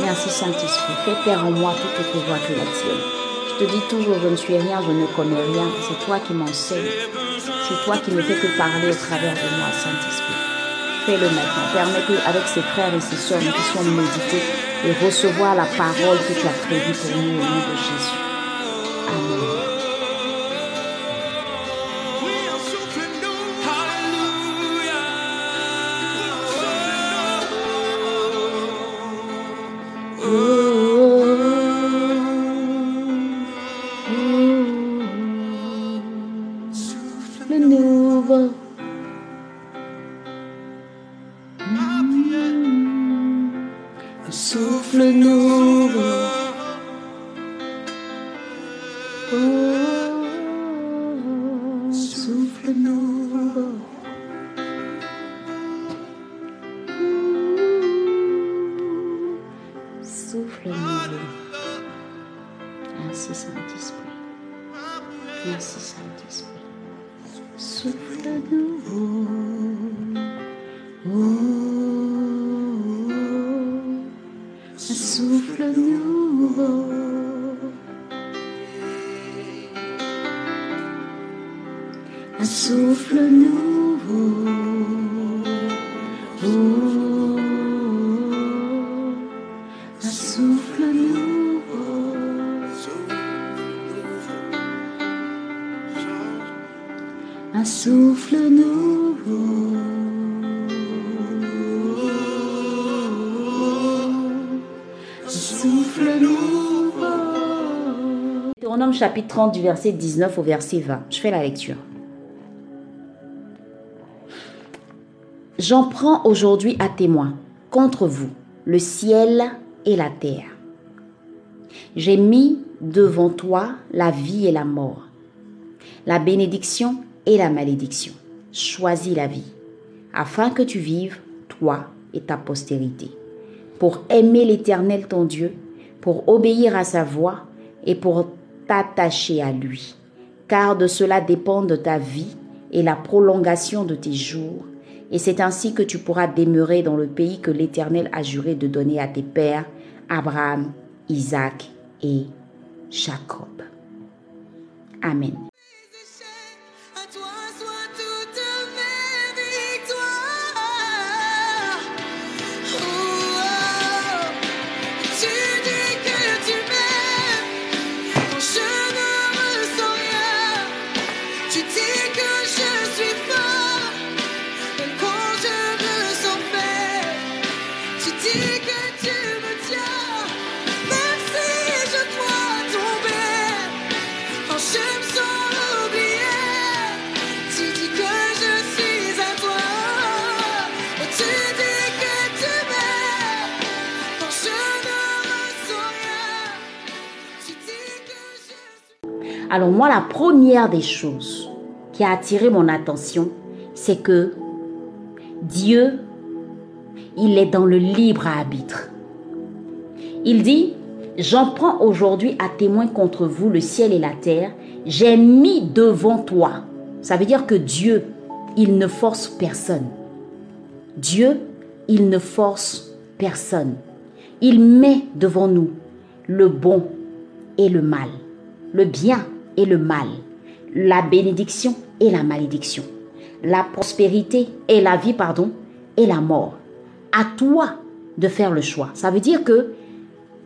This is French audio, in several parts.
Merci Saint-Esprit. Fais taire en moi toute autre voix que la tienne. Je te dis toujours, je ne suis rien, je ne connais rien. C'est toi qui m'enseignes. C'est toi qui ne fais que parler au travers de moi, Saint-Esprit. Fais-le maintenant. Permets que, avec ses frères et ses soeurs, nous puissions méditer et recevoir la parole que tu as prévue pour nous au nom de Jésus. Amen. Ooh. Chapitre 30 du verset 19 au verset 20. Je fais la lecture. J'en prends aujourd'hui à témoin contre vous le ciel et la terre. J'ai mis devant toi la vie et la mort, la bénédiction et la malédiction. Choisis la vie, afin que tu vives, toi et ta postérité, pour aimer l'Éternel ton Dieu, pour obéir à sa voix et pour t'attacher à lui, car de cela dépend de ta vie et la prolongation de tes jours, et c'est ainsi que tu pourras demeurer dans le pays que l'Éternel a juré de donner à tes pères, Abraham, Isaac et Jacob. Amen. Alors moi, la première des choses qui a attiré mon attention, c'est que Dieu, il est dans le libre arbitre. Il dit, j'en prends aujourd'hui à témoin contre vous le ciel et la terre, j'ai mis devant toi. Ça veut dire que Dieu, il ne force personne. Dieu, il ne force personne. Il met devant nous le bon et le mal, le bien et le mal, la bénédiction et la malédiction, la prospérité et la vie, pardon, et la mort. À toi de faire le choix. Ça veut dire que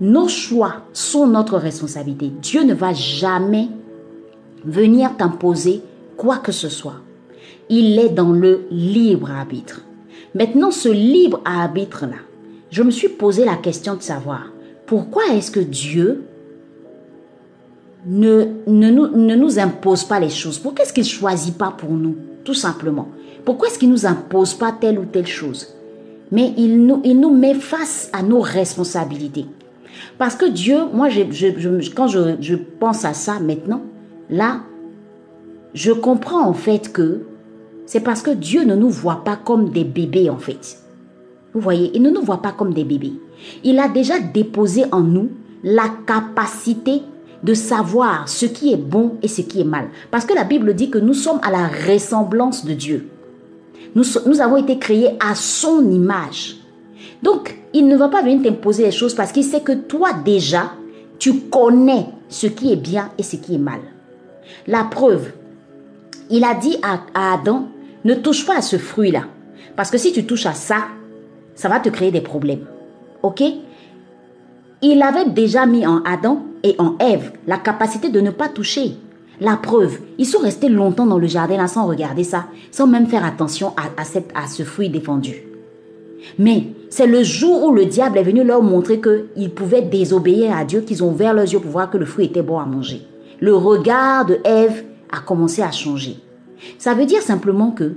nos choix sont notre responsabilité. Dieu ne va jamais venir t'imposer quoi que ce soit. Il est dans le libre arbitre. Maintenant, ce libre arbitre-là, je me suis posé la question de savoir pourquoi est-ce que Dieu ne, ne, nous, ne nous impose pas les choses Pourquoi est-ce qu'il ne choisit pas pour nous Tout simplement? Pourquoi est-ce qu'il ne nous impose pas telle ou telle chose? Mais il nous, il nous met face à nos responsabilités. Parce que Dieu, moi, je, je, quand je, je pense à ça maintenant, là, je comprends en fait que c'est parce que Dieu ne nous voit pas comme des bébés en fait. Vous voyez, il ne nous voit pas comme des bébés. Il a déjà déposé en nous la capacité de savoir ce qui est bon et ce qui est mal. Parce que la Bible dit que nous sommes à la ressemblance de Dieu. Nous, avons été créés à son image. Donc, il ne va pas venir t'imposer les choses parce qu'il sait que toi déjà, tu connais ce qui est bien et ce qui est mal. La preuve, il a dit à, Adam, ne touche pas à ce fruit-là. Parce que si tu touches à ça, ça va te créer des problèmes. OK? Il avait déjà mis en Adam et en Ève la capacité de ne pas toucher. La preuve, ils sont restés longtemps dans le jardin sans regarder ça, sans même faire attention à, à ce fruit défendu. Mais c'est le jour où le diable est venu leur montrer qu'ils pouvaient désobéir à Dieu qu'ils ont ouvert leurs yeux pour voir que le fruit était bon à manger. Le regard de Ève a commencé à changer. Ça veut dire simplement que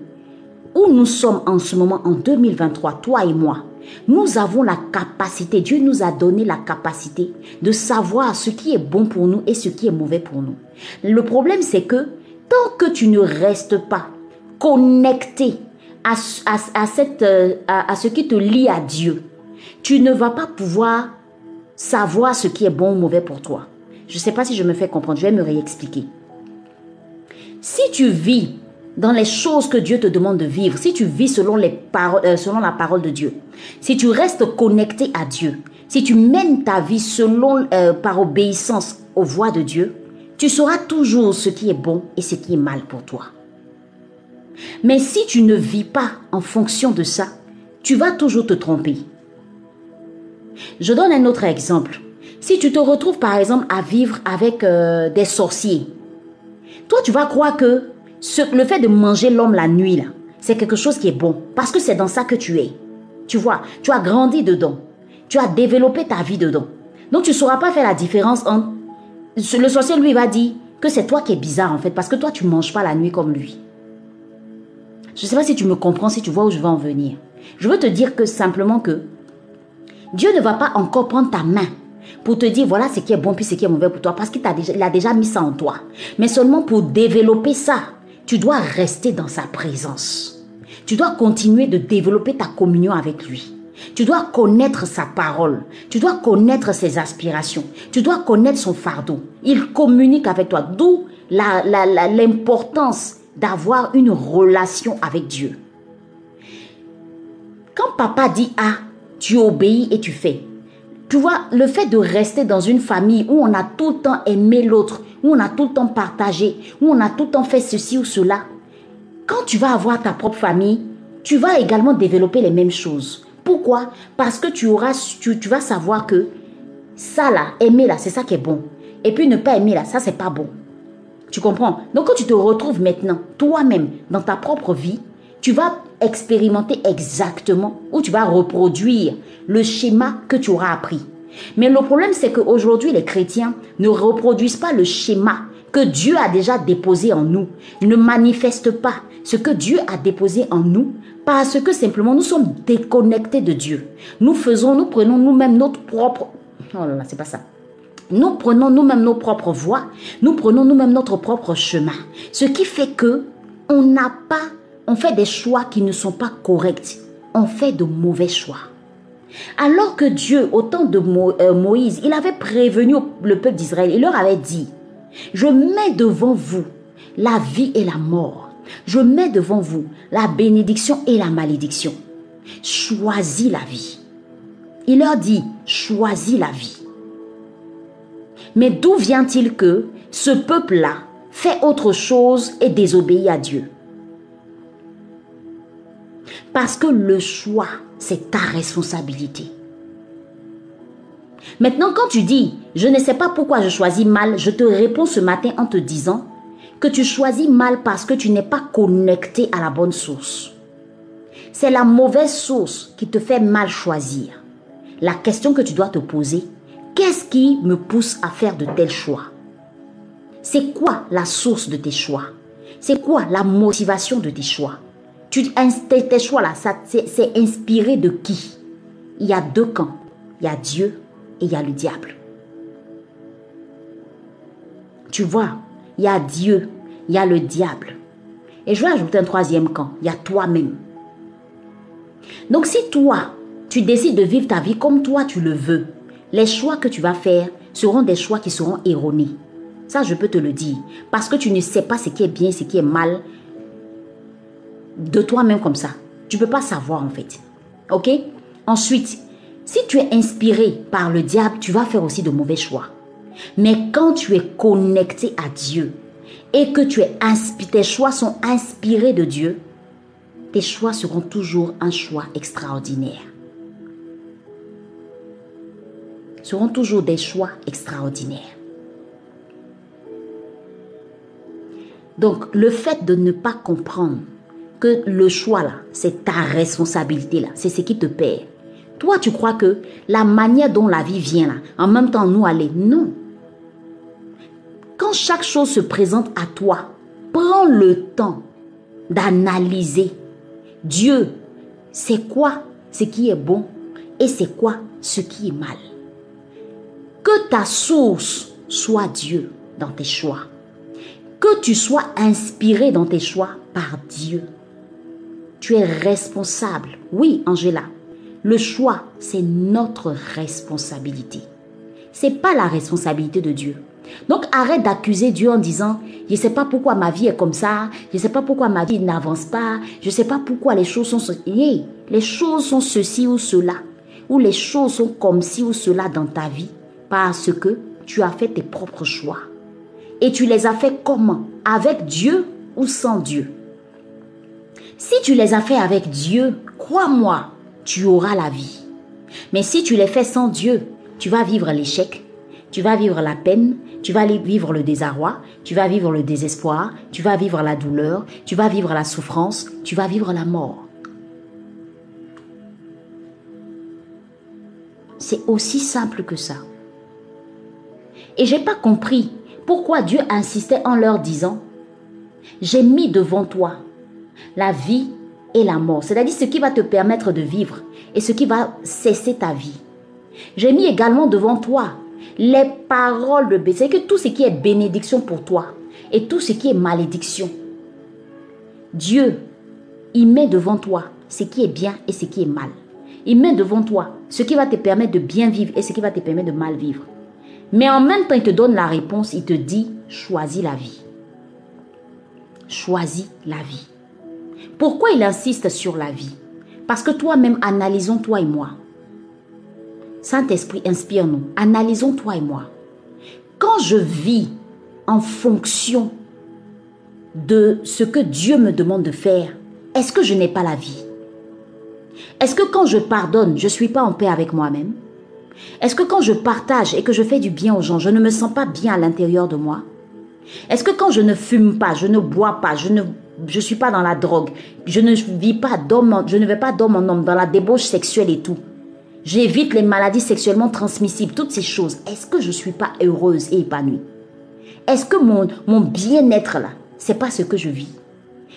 où nous sommes en ce moment en 2023, toi et moi, nous avons la capacité, Dieu nous a donné la capacité de savoir ce qui est bon pour nous et ce qui est mauvais pour nous. Le problème, c'est que tant que tu ne restes pas connecté à, cette, euh, à, ce qui te lie à Dieu, tu ne vas pas pouvoir savoir ce qui est bon ou mauvais pour toi. Je ne sais pas si je me fais comprendre, je vais me réexpliquer. Si tu vis dans les choses que Dieu te demande de vivre, si tu vis selon, les paroles, euh, selon la parole de Dieu, si tu restes connecté à Dieu, si tu mènes ta vie selon, euh, par obéissance aux voies de Dieu, tu sauras toujours ce qui est bon et ce qui est mal pour toi. Mais si tu ne vis pas en fonction de ça, tu vas toujours te tromper. Je donne un autre exemple. Si tu te retrouves par exemple à vivre avec euh, des sorciers, toi tu vas croire que le fait de manger l'homme la nuit, là, c'est quelque chose qui est bon. Parce que c'est dans ça que tu es. Tu vois, tu as grandi dedans. Tu as développé ta vie dedans. Donc tu ne sauras pas faire la différence entre... Le sorcier lui va dire que c'est toi qui es bizarre en fait. Parce que toi tu ne manges pas la nuit comme lui. Je ne sais pas si tu me comprends, si tu vois où je veux en venir. Je veux te dire que simplement que Dieu ne va pas encore prendre ta main pour te dire voilà ce qui est bon puis ce qui est mauvais pour toi parce qu'il a, déjà, a déjà mis ça en toi. Mais seulement pour développer ça, tu dois rester dans sa présence. Tu dois continuer de développer ta communion avec lui. Tu dois connaître sa parole. Tu dois connaître ses aspirations. Tu dois connaître son fardeau. Il communique avec toi. D'où l'importance d'avoir une relation avec Dieu. Quand papa dit A, tu obéis et tu fais. Tu vois, le fait de rester dans une famille où on a tout le temps aimé l'autre, où on a tout le temps partagé, où on a tout le temps fait ceci ou cela, quand tu vas avoir ta propre famille, tu vas également développer les mêmes choses. Pourquoi? Parce que tu, auras, tu, vas savoir que ça là, aimer là, c'est ça qui est bon. Et puis ne pas aimer là, ça c'est pas bon. Tu comprends? Donc quand tu te retrouves maintenant, toi-même, dans ta propre vie, tu vas expérimenter exactement ou tu vas reproduire le schéma que tu auras appris. Mais le problème, c'est qu'aujourd'hui, les chrétiens ne reproduisent pas le schéma que Dieu a déjà déposé en nous, ne manifestent pas ce que Dieu a déposé en nous parce que simplement nous sommes déconnectés de Dieu. Nous faisons, nous prenons nous-mêmes notre propre... Oh là là, c'est pas ça. Nous prenons nous-mêmes nos propres voies, nous prenons nous-mêmes notre propre chemin. Ce qui fait que on n'a pas, on fait des choix qui ne sont pas corrects. On fait de mauvais choix. Alors que Dieu, au temps de euh, Moïse, il avait prévenu le peuple d'Israël, il leur avait dit, je mets devant vous la vie et la mort. Je mets devant vous la bénédiction et la malédiction. Choisis la vie. Il leur dit, choisis la vie. Mais d'où vient-il que ce peuple-là fait autre chose et désobéit à Dieu? Parce que le choix c'est ta responsabilité. Maintenant, quand tu dis, je ne sais pas pourquoi je choisis mal, je te réponds ce matin en te disant que tu choisis mal parce que tu n'es pas connecté à la bonne source. C'est la mauvaise source qui te fait mal choisir. La question que tu dois te poser, qu'est-ce qui me pousse à faire de tels choix? C'est quoi la source de tes choix? C'est quoi la motivation de tes choix? Tu, tes choix là, c'est inspiré de qui? Il y a deux camps. Il y a Dieu et il y a le diable. Tu vois, il y a Dieu, il y a le diable. Et je vais ajouter un troisième camp. Il y a toi-même. Donc si toi, tu décides de vivre ta vie comme toi tu le veux, les choix que tu vas faire seront des choix qui seront erronés. Ça, je peux te le dire. Parce que tu ne sais pas ce qui est bien, ce qui est mal de toi-même comme ça. Tu peux pas savoir en fait. Ok? Ensuite, si tu es inspiré par le diable, tu vas faire aussi de mauvais choix. Mais quand tu es connecté à Dieu et que tu es tes choix sont inspirés de Dieu, tes choix seront toujours un choix extraordinaire. Seront toujours des choix extraordinaires. Donc, le fait de ne pas comprendre que le choix là, c'est ta responsabilité là, c'est ce qui te perd. Toi, tu crois que la manière dont la vie vient là, en même temps nous aller, non. Quand chaque chose se présente à toi, prends le temps d'analyser. Dieu, c'est quoi ce qui est bon et c'est quoi ce qui est mal? Que ta source soit Dieu dans tes choix. Que tu sois inspiré dans tes choix par Dieu. Tu es responsable. Oui, Angela. Le choix, c'est notre responsabilité. C'est pas la responsabilité de Dieu. Donc arrête d'accuser Dieu en disant je sais pas pourquoi ma vie est comme ça, je sais pas pourquoi ma vie n'avance pas, je sais pas pourquoi les choses sont les choses sont ceci ou cela ou les choses sont comme ci ou cela dans ta vie parce que tu as fait tes propres choix. Et tu les as fait comment? Avec Dieu ou sans Dieu? Si tu les as fait avec Dieu, crois-moi, tu auras la vie. Mais si tu les fais sans Dieu, tu vas vivre l'échec, tu vas vivre la peine, tu vas vivre le désarroi, tu vas vivre le désespoir, tu vas vivre la douleur, tu vas vivre la souffrance, tu vas vivre la mort. C'est aussi simple que ça. Et j'ai pas compris pourquoi Dieu insistait en leur disant J'ai mis devant toi la vie et la mort, c'est-à-dire ce qui va te permettre de vivre et ce qui va cesser ta vie. J'ai mis également devant toi les paroles de bénédiction, que tout ce qui est bénédiction pour toi et tout ce qui est malédiction. Dieu, il met devant toi ce qui est bien et ce qui est mal. Il met devant toi ce qui va te permettre de bien vivre et ce qui va te permettre de mal vivre. Mais en même temps, il te donne la réponse, il te dit, choisis la vie. Choisis la vie. Pourquoi il insiste sur la vie? Parce que toi-même, analysons toi et moi. Saint-Esprit, inspire-nous. Analysons toi et moi. Quand je vis en fonction de ce que Dieu me demande de faire, est-ce que je n'ai pas la vie? Est-ce que quand je pardonne, je ne suis pas en paix avec moi-même? Est-ce que quand je partage et que je fais du bien aux gens, je ne me sens pas bien à l'intérieur de moi? Est-ce que quand je ne fume pas, je ne bois pas, je ne je suis pas dans la drogue, je ne vis pas d'homme, je ne vais pas d'homme en homme dans la débauche sexuelle et tout. J'évite les maladies sexuellement transmissibles, toutes ces choses. Est-ce que je suis pas heureuse et épanouie? Est-ce que mon, mon bien-être là, c'est pas ce que je vis?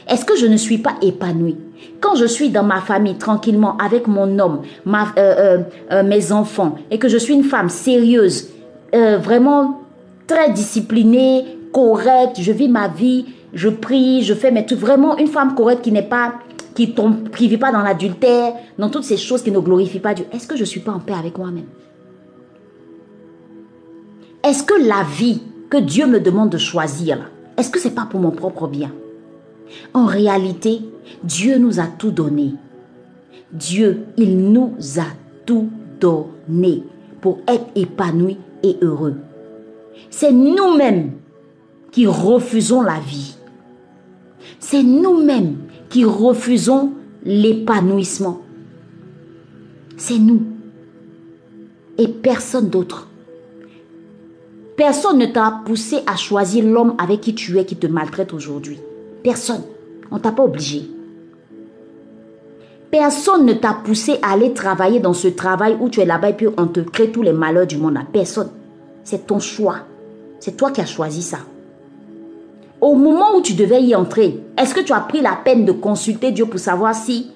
Est-ce que je ne suis pas épanouie? Quand je suis dans ma famille tranquillement avec mon homme, euh, euh, euh, mes enfants, et que je suis une femme sérieuse, vraiment très disciplinée, correcte, je vis ma vie, je prie, je fais mes trucs, vraiment une femme correcte qui n'est pas qui ne vit pas dans l'adultère, dans toutes ces choses qui ne glorifient pas Dieu, est-ce que je ne suis pas en paix avec moi-même? Est-ce que la vie que Dieu me demande de choisir, est-ce que ce n'est pas pour mon propre bien? En réalité, Dieu nous a tout donné. Dieu, il nous a tout donné pour être épanoui et heureux. C'est nous-mêmes qui refusons la vie. C'est nous-mêmes qui refusons l'épanouissement. C'est nous. Et personne d'autre. Personne ne t'a poussé à choisir l'homme avec qui tu es qui te maltraite aujourd'hui. Personne. On t'a pas obligé. Personne ne t'a poussé à aller travailler dans ce travail où tu es là-bas et puis on te crée tous les malheurs du monde. Personne. C'est ton choix. C'est toi qui as choisi ça. Au moment où tu devais y entrer, est-ce que tu as pris la peine de consulter Dieu pour savoir si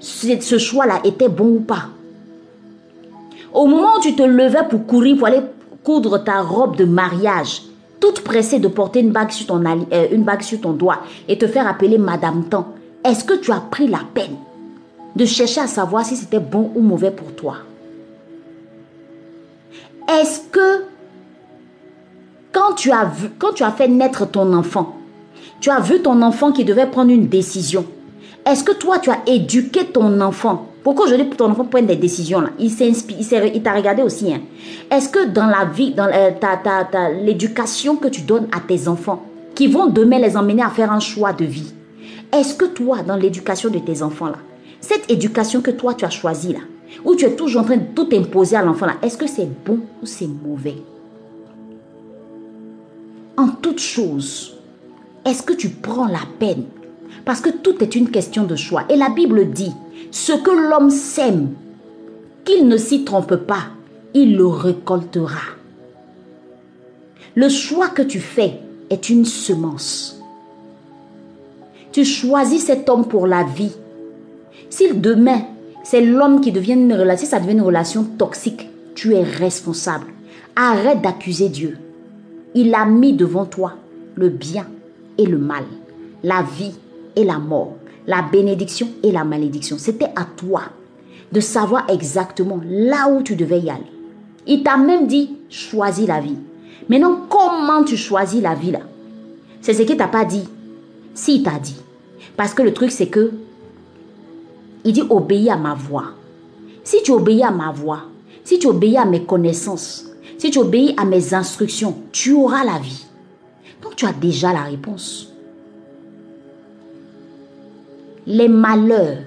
ce choix-là était bon ou pas? Au moment où tu te levais pour courir, pour aller coudre ta robe de mariage, toute pressée de porter une bague sur ton, euh, doigt et te faire appeler Madame Tan, est-ce que tu as pris la peine de chercher à savoir si c'était bon ou mauvais pour toi? Est-ce que quand tu as vu, quand tu as fait naître ton enfant, tu as vu ton enfant qui devait prendre une décision. Est-ce que toi, tu as éduqué ton enfant? Pourquoi aujourd'hui ton enfant prenne des décisions Il t'a regardé aussi. Hein. Est-ce que dans la vie, dans l'éducation que tu donnes à tes enfants, qui vont demain les emmener à faire un choix de vie, est-ce que toi, dans l'éducation de tes enfants là, cette éducation que toi tu as choisie là, où tu es toujours en train de tout imposer à l'enfant là, est-ce que c'est bon ou c'est mauvais? En toute chose, est-ce que tu prends la peine? Parce que tout est une question de choix. Et la Bible dit, ce que l'homme sème, qu'il ne s'y trompe pas, il le récoltera. Le choix que tu fais est une semence. Tu choisis cet homme pour la vie. Si demain, c'est l'homme qui devient une relation, si ça devient une relation toxique, tu es responsable. Arrête d'accuser Dieu. Il a mis devant toi le bien et le mal, la vie et la mort la bénédiction et la malédiction. C'était à toi de savoir exactement là où tu devais y aller. Il t'a même dit, choisis la vie. Maintenant, comment tu choisis la vie là? C'est ce qu'il t'a pas dit. Si, il t'a dit. Parce que le truc, c'est que, il dit, obéis à ma voix. Si tu obéis à ma voix, si tu obéis à mes connaissances, si tu obéis à mes instructions, tu auras la vie. Donc tu as déjà la réponse les malheurs,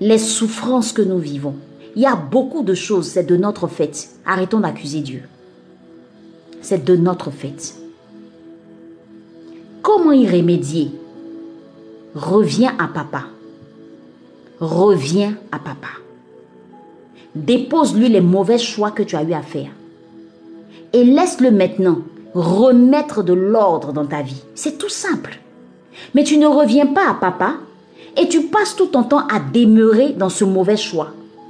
les souffrances que nous vivons. Il y a beaucoup de choses, c'est de notre fait. Arrêtons d'accuser Dieu. C'est de notre fait. Comment y remédier? Reviens à papa. Reviens à papa. Dépose-lui les mauvais choix que tu as eu à faire. Et laisse-le maintenant remettre de l'ordre dans ta vie. C'est tout simple. Mais tu ne reviens pas à papa et tu passes tout ton temps à demeurer dans ce mauvais choix.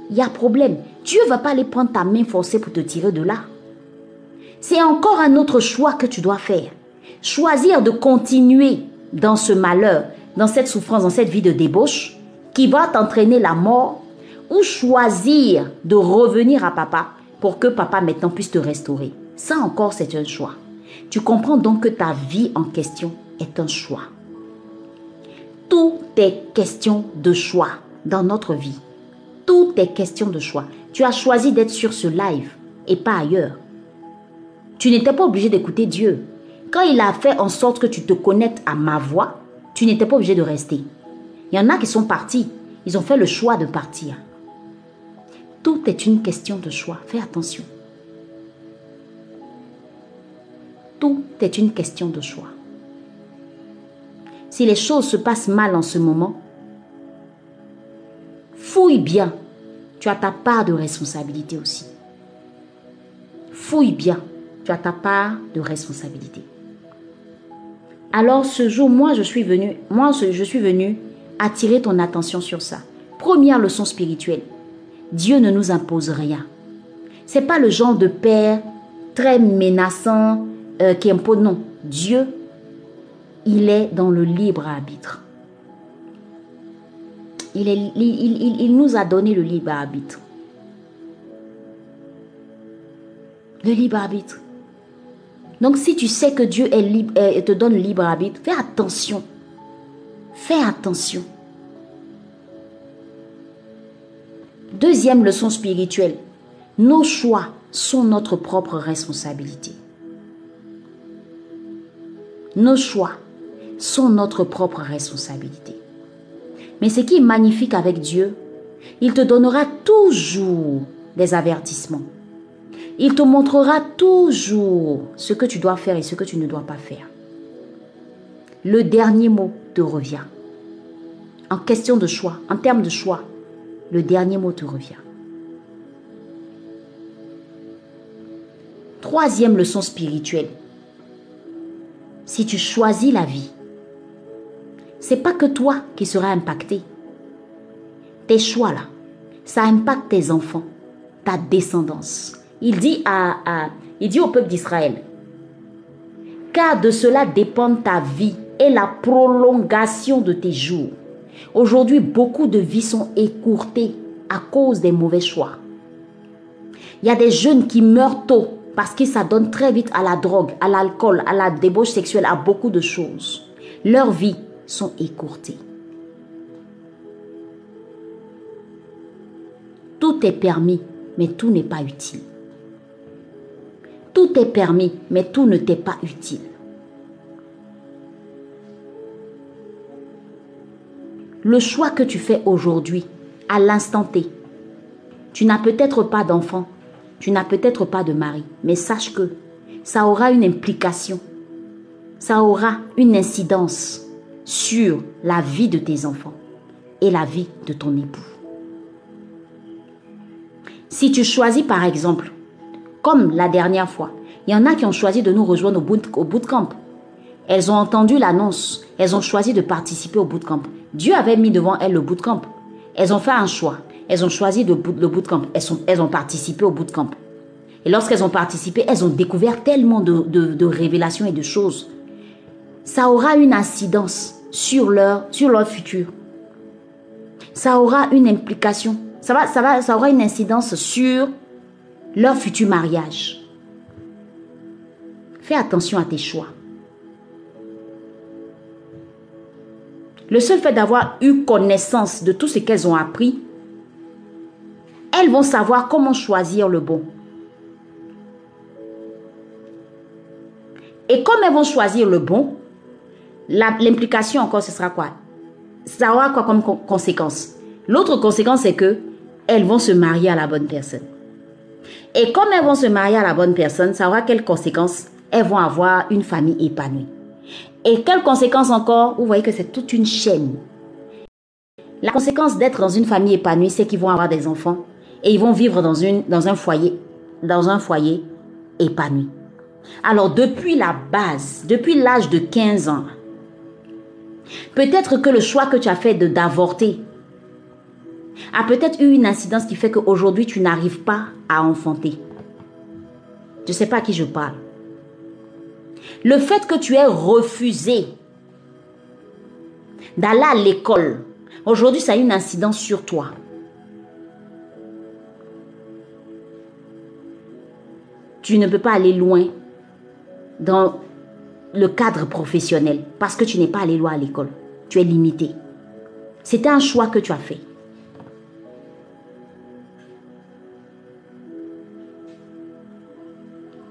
Il y a problème. Dieu va pas aller prendre ta main forcée pour te tirer de là. C'est encore un autre choix que tu dois faire. Choisir de continuer dans ce malheur, dans cette souffrance, dans cette vie de débauche qui va t'entraîner la mort ou choisir de revenir à papa pour que papa maintenant puisse te restaurer. Ça encore, c'est un choix. Tu comprends donc que ta vie en question est un choix. Tout est question de choix dans notre vie. Tout est question de choix. Tu as choisi d'être sur ce live et pas ailleurs. Tu n'étais pas obligé d'écouter Dieu. Quand il a fait en sorte que tu te connectes à ma voix, tu n'étais pas obligé de rester. Il y en a qui sont partis. Ils ont fait le choix de partir. Tout est une question de choix. Fais attention. Tout est une question de choix si les choses se passent mal en ce moment, fouille bien. Tu as ta part de responsabilité aussi. Fouille bien. Tu as ta part de responsabilité. Alors ce jour, moi je suis venu, moi je suis venu attirer ton attention sur ça. Première leçon spirituelle. Dieu ne nous impose rien. C'est pas le genre de père très menaçant euh, qui impose non. Dieu il est dans le libre arbitre. Il, nous a donné le libre arbitre. Le libre arbitre. Donc si tu sais que Dieu est libre, te donne le libre arbitre, fais attention. Fais attention. Deuxième leçon spirituelle. Nos choix sont notre propre responsabilité. Nos choix sont notre propre responsabilité. Mais ce qui est magnifique avec Dieu, il te donnera toujours des avertissements. Il te montrera toujours ce que tu dois faire et ce que tu ne dois pas faire. Le dernier mot te revient. En question de choix, en termes de choix, le dernier mot te revient. Troisième leçon spirituelle. Si tu choisis la vie, c'est pas que toi qui seras impacté. Tes choix là, ça impacte tes enfants, ta descendance. Il dit, à, il dit au peuple d'Israël, car de cela dépend ta vie et la prolongation de tes jours. Aujourd'hui, beaucoup de vies sont écourtées à cause des mauvais choix. Il y a des jeunes qui meurent tôt parce qu'ils s'adonnent très vite à la drogue, à l'alcool, à la débauche sexuelle, à beaucoup de choses. Leur vie sont écourtés. Tout est permis, mais tout n'est pas utile. Tout est permis, mais tout ne t'est pas utile. Le choix que tu fais aujourd'hui, à l'instant T, tu n'as peut-être pas d'enfant, tu n'as peut-être pas de mari, mais sache que ça aura une implication, ça aura une incidence sur la vie de tes enfants et la vie de ton époux. Si tu choisis par exemple, comme la dernière fois, il y en a qui ont choisi de nous rejoindre au, boot, au bootcamp. Elles ont entendu l'annonce, elles ont choisi de participer au bootcamp. Dieu avait mis devant elles le bootcamp. Elles ont fait un choix. Elles ont choisi le, bootcamp. Elles, elles ont participé au bootcamp. Et lorsqu'elles ont participé, elles ont découvert tellement de, révélations et de choses. Ça aura une incidence sur leur, sur futur. Ça aura une implication ça, va, ça, va, ça aura une incidence sur leur futur mariage. Fais attention à tes choix. Le seul fait d'avoir eu connaissance de tout ce qu'elles ont appris, elles vont savoir comment choisir le bon. Et comme elles vont choisir le bon, l'implication encore, ce sera quoi? Ça aura quoi comme conséquence? L'autre conséquence, c'est que elles vont se marier à la bonne personne. Et comme elles vont se marier à la bonne personne, ça aura quelles conséquences Elles vont avoir une famille épanouie. Et quelles conséquences encore? Vous voyez que c'est toute une chaîne. La conséquence d'être dans une famille épanouie, c'est qu'ils vont avoir des enfants et ils vont vivre dans, un foyer, dans un foyer épanoui. Alors depuis la base, depuis l'âge de 15 ans, peut-être que le choix que tu as fait de d'avorter a peut-être eu une incidence qui fait qu'aujourd'hui tu n'arrives pas à enfanter. Je ne sais pas à qui je parle. Le fait que tu aies refusé d'aller à l'école, aujourd'hui ça a une incidence sur toi. Tu ne peux pas aller loin dans le cadre professionnel parce que tu n'es pas allé loin à l'école. Tu es limité. C'était un choix que tu as fait.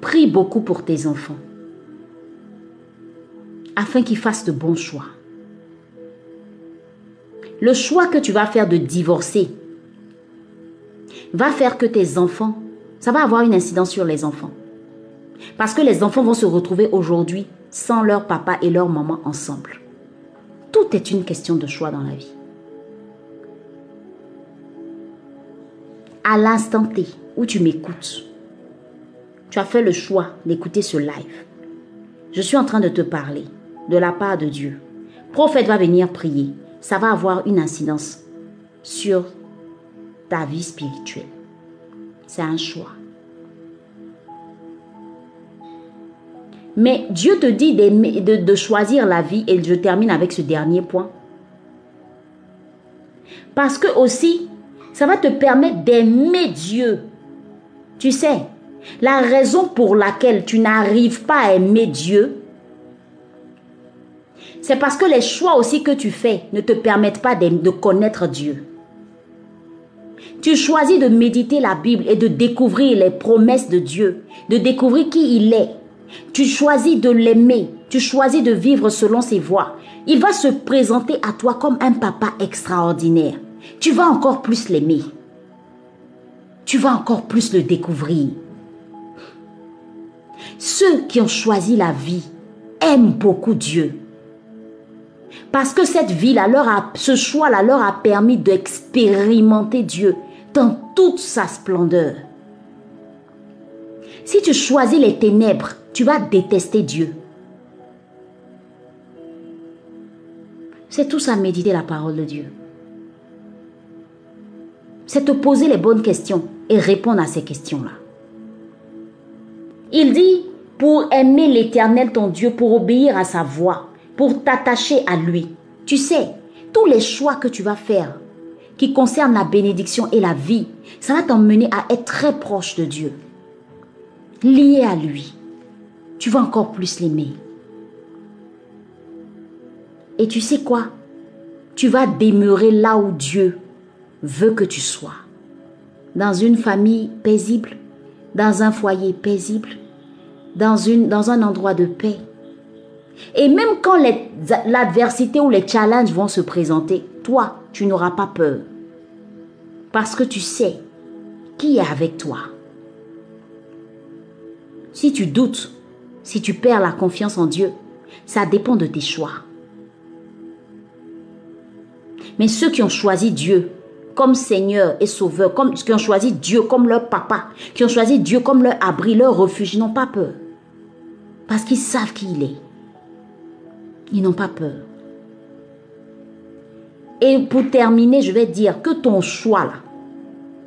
Prie beaucoup pour tes enfants afin qu'ils fassent de bons choix. Le choix que tu vas faire de divorcer va faire que tes enfants, ça va avoir une incidence sur les enfants. Parce que les enfants vont se retrouver aujourd'hui sans leur papa et leur maman ensemble. Tout est une question de choix dans la vie. À l'instant T où tu m'écoutes, tu as fait le choix d'écouter ce live. Je suis en train de te parler de la part de Dieu. Prophète va venir prier. Ça va avoir une incidence sur ta vie spirituelle. C'est un choix. Mais Dieu te dit de, choisir la vie et je termine avec ce dernier point. Parce que aussi, ça va te permettre d'aimer Dieu. Tu sais, la raison pour laquelle tu n'arrives pas à aimer Dieu, c'est parce que les choix aussi que tu fais ne te permettent pas de, connaître Dieu. Tu choisis de méditer la Bible et de découvrir les promesses de Dieu, de découvrir qui il est. Tu choisis de l'aimer, tu choisis de vivre selon ses voies. Il va se présenter à toi comme un papa extraordinaire. Tu vas encore plus l'aimer. Tu vas encore plus le découvrir. Ceux qui ont choisi la vie aiment beaucoup Dieu. Parce que cette vie-là, ce choix-là leur a permis d'expérimenter Dieu dans toute sa splendeur. Si tu choisis les ténèbres, tu vas détester Dieu. C'est tout ça, méditer la parole de Dieu. C'est te poser les bonnes questions et répondre à ces questions-là. Il dit, pour aimer l'Éternel ton Dieu, pour obéir à sa voix, pour t'attacher à lui. Tu sais, tous les choix que tu vas faire qui concernent la bénédiction et la vie, ça va t'emmener à être très proche de Dieu, lié à lui. Tu vas encore plus l'aimer. Et tu sais quoi? Tu vas demeurer là où Dieu veut que tu sois. dans une famille paisible, dans un foyer paisible, dans un endroit de paix. Et même quand l'adversité ou les challenges vont se présenter, toi, tu n'auras pas peur. Parce que tu sais qui est avec toi. Si tu doutes, si tu perds la confiance en Dieu, ça dépend de tes choix. Mais ceux qui ont choisi Dieu comme Seigneur et Sauveur, comme, qui ont choisi Dieu comme leur papa, qui ont choisi Dieu comme leur abri, leur refuge, ils n'ont pas peur. Parce qu'ils savent qui il est. Ils n'ont pas peur. Et pour terminer, je vais dire que ton choix là,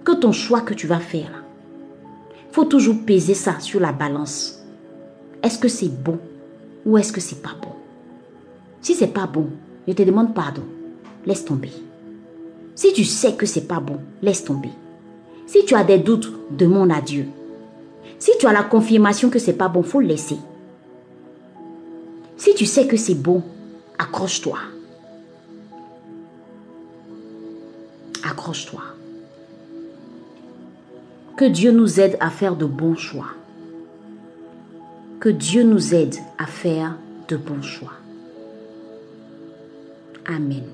que ton choix que tu vas faire là, faut toujours peser ça sur la balance. Est-ce que c'est bon ou est-ce que c'est pas bon? Si c'est pas bon, je te demande pardon. Laisse tomber. Si tu sais que c'est pas bon, laisse tomber. Si tu as des doutes, demande à Dieu. Si tu as la confirmation que c'est pas bon, faut le laisser. Si tu sais que c'est bon, accroche-toi. Accroche-toi. Que Dieu nous aide à faire de bons choix. Que Dieu nous aide à faire de bons choix. Amen.